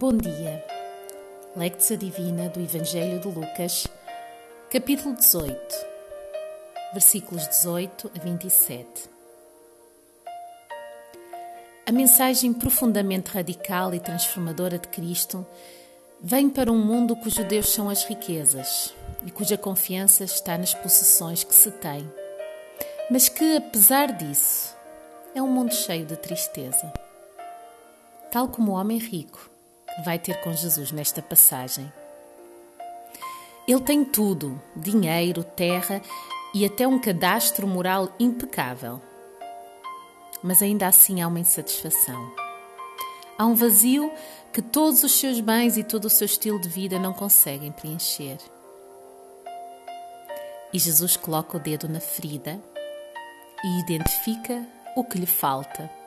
Bom dia. Lectio Divina do Evangelho de Lucas, capítulo 18, versículos 18 a 27. A mensagem profundamente radical e transformadora de Cristo vem para um mundo cujo Deus são as riquezas e cuja confiança está nas possessões que se tem, mas que, apesar disso, é um mundo cheio de tristeza. Tal como o homem rico vai ter com Jesus nesta passagem. Ele tem tudo: dinheiro, terra e até um cadastro moral impecável. Mas ainda assim há uma insatisfação. Há um vazio que todos os seus bens e todo o seu estilo de vida não conseguem preencher. E Jesus coloca o dedo na ferida e identifica o que lhe falta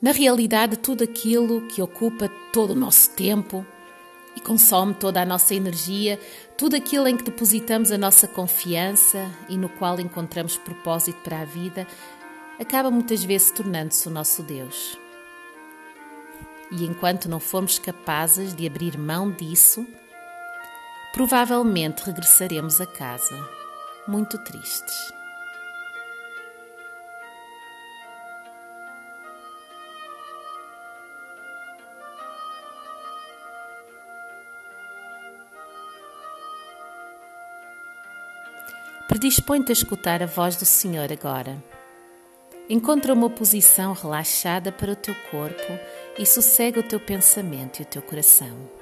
na realidade, tudo aquilo que ocupa todo o nosso tempo e consome toda a nossa energia, tudo aquilo em que depositamos a nossa confiança e no qual encontramos propósito para a vida, acaba muitas vezes tornando-se o nosso Deus. E enquanto não formos capazes de abrir mão disso, provavelmente regressaremos a casa muito tristes. Predispõe-te a escutar a voz do Senhor agora. Encontra uma posição relaxada para o teu corpo e sossega o teu pensamento e o teu coração.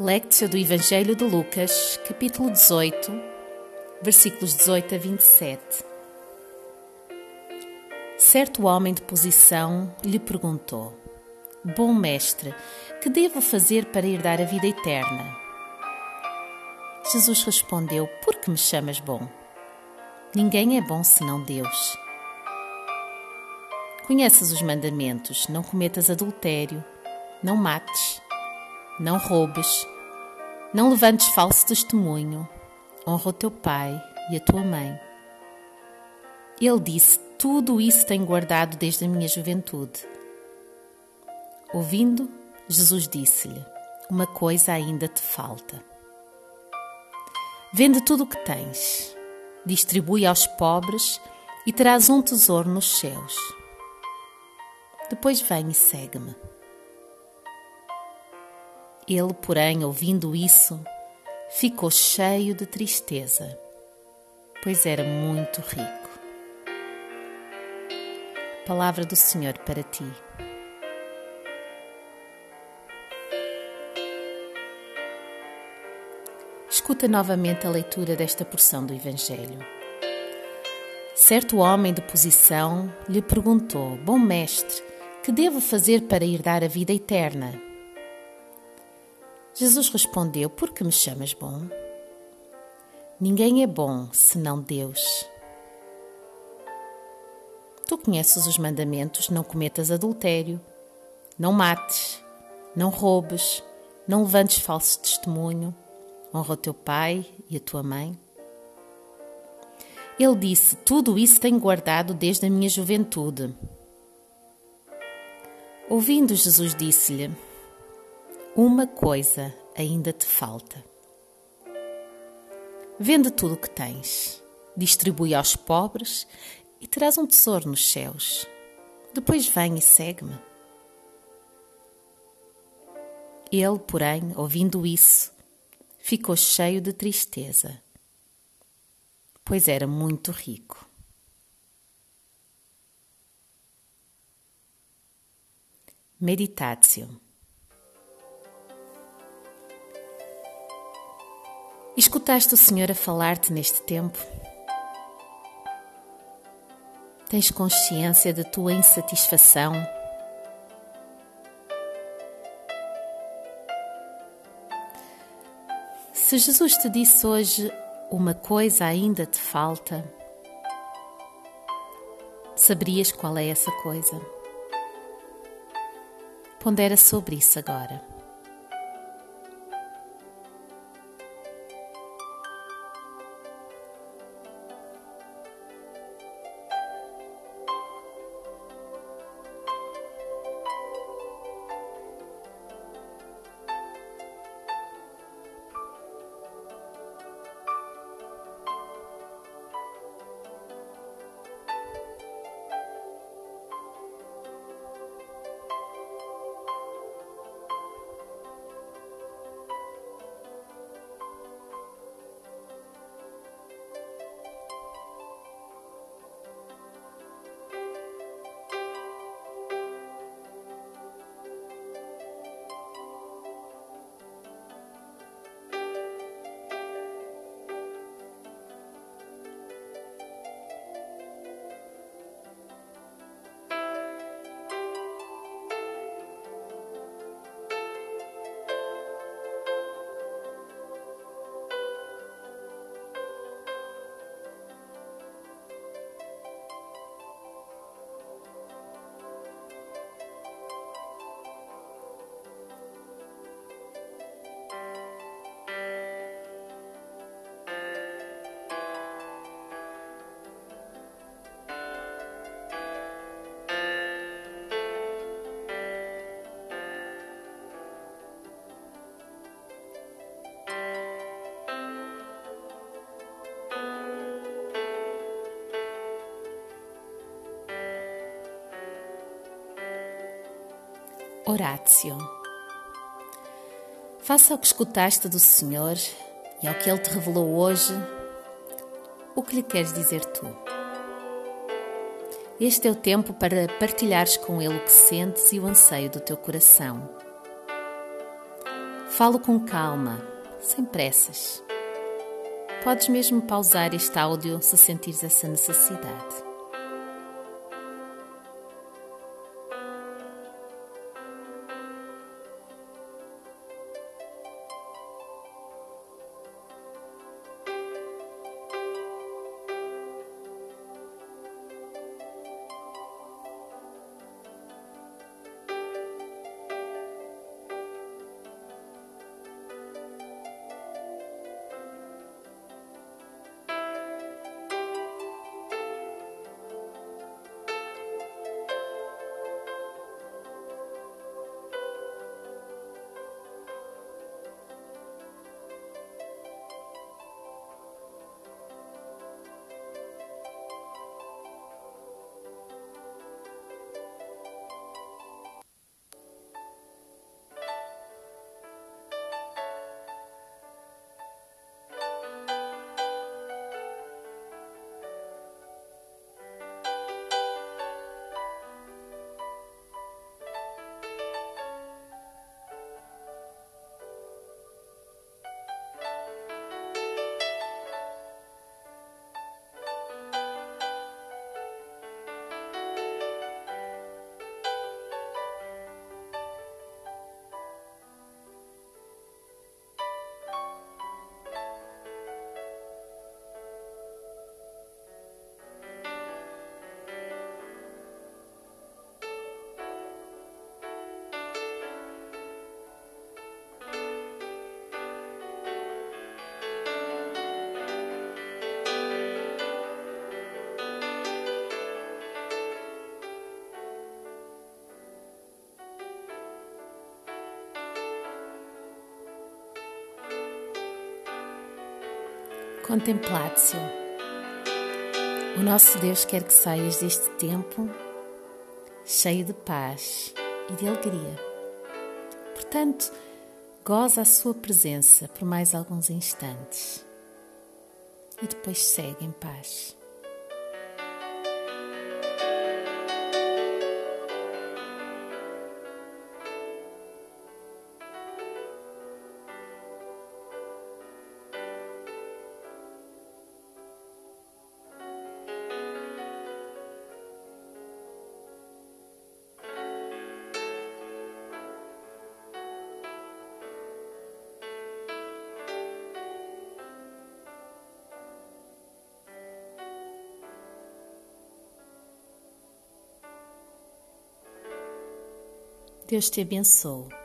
Lectio do Evangelho de Lucas, capítulo 18, versículos 18 a 27. Certo homem de posição lhe perguntou: Bom mestre, que devo fazer para herdar a vida eterna? Jesus respondeu: Por que me chamas bom? Ninguém é bom senão Deus. Conheces os mandamentos: não cometas adultério, não mates não roubes, não levantes falso testemunho, honra o teu pai e a tua mãe. Ele disse: Tudo isso tenho guardado desde a minha juventude. Ouvindo, Jesus disse-lhe: Uma coisa ainda te falta. Vende tudo o que tens, distribui aos pobres e terás um tesouro nos céus. Depois vem e segue-me. Ele, porém, ouvindo isso, ficou cheio de tristeza, pois era muito rico. Palavra do Senhor para ti. Escuta novamente a leitura desta porção do Evangelho. Certo homem de posição lhe perguntou: Bom mestre, que devo fazer para herdar a vida eterna? Jesus respondeu: Por que me chamas bom? Ninguém é bom senão Deus. Tu conheces os mandamentos: não cometas adultério, não mates, não roubes, não levantes falso testemunho, honra o teu pai e a tua mãe. Ele disse: Tudo isso tenho guardado desde a minha juventude. Ouvindo, Jesus disse-lhe: uma coisa ainda te falta. Vende tudo o que tens, distribui aos pobres e terás um tesouro nos céus. Depois vem e segue-me. Ele, porém, ouvindo isso, ficou cheio de tristeza, pois era muito rico. Meditatio Escutaste o Senhor a falar-te neste tempo? Tens consciência da tua insatisfação? Se Jesus te disse hoje uma coisa ainda te falta, saberias qual é essa coisa? Pondera sobre isso agora. Horácio. Faça o que escutaste do Senhor e ao que Ele te revelou hoje, o que lhe queres dizer tu. Este é o tempo para partilhares com Ele o que sentes e o anseio do teu coração. Falo com calma, sem pressas. Podes mesmo pausar este áudio se sentires essa necessidade. Contemplatio. O nosso Deus quer que saias deste tempo cheio de paz e de alegria. Portanto, goza a sua presença por mais alguns instantes e depois segue em paz. Deus te abençoe.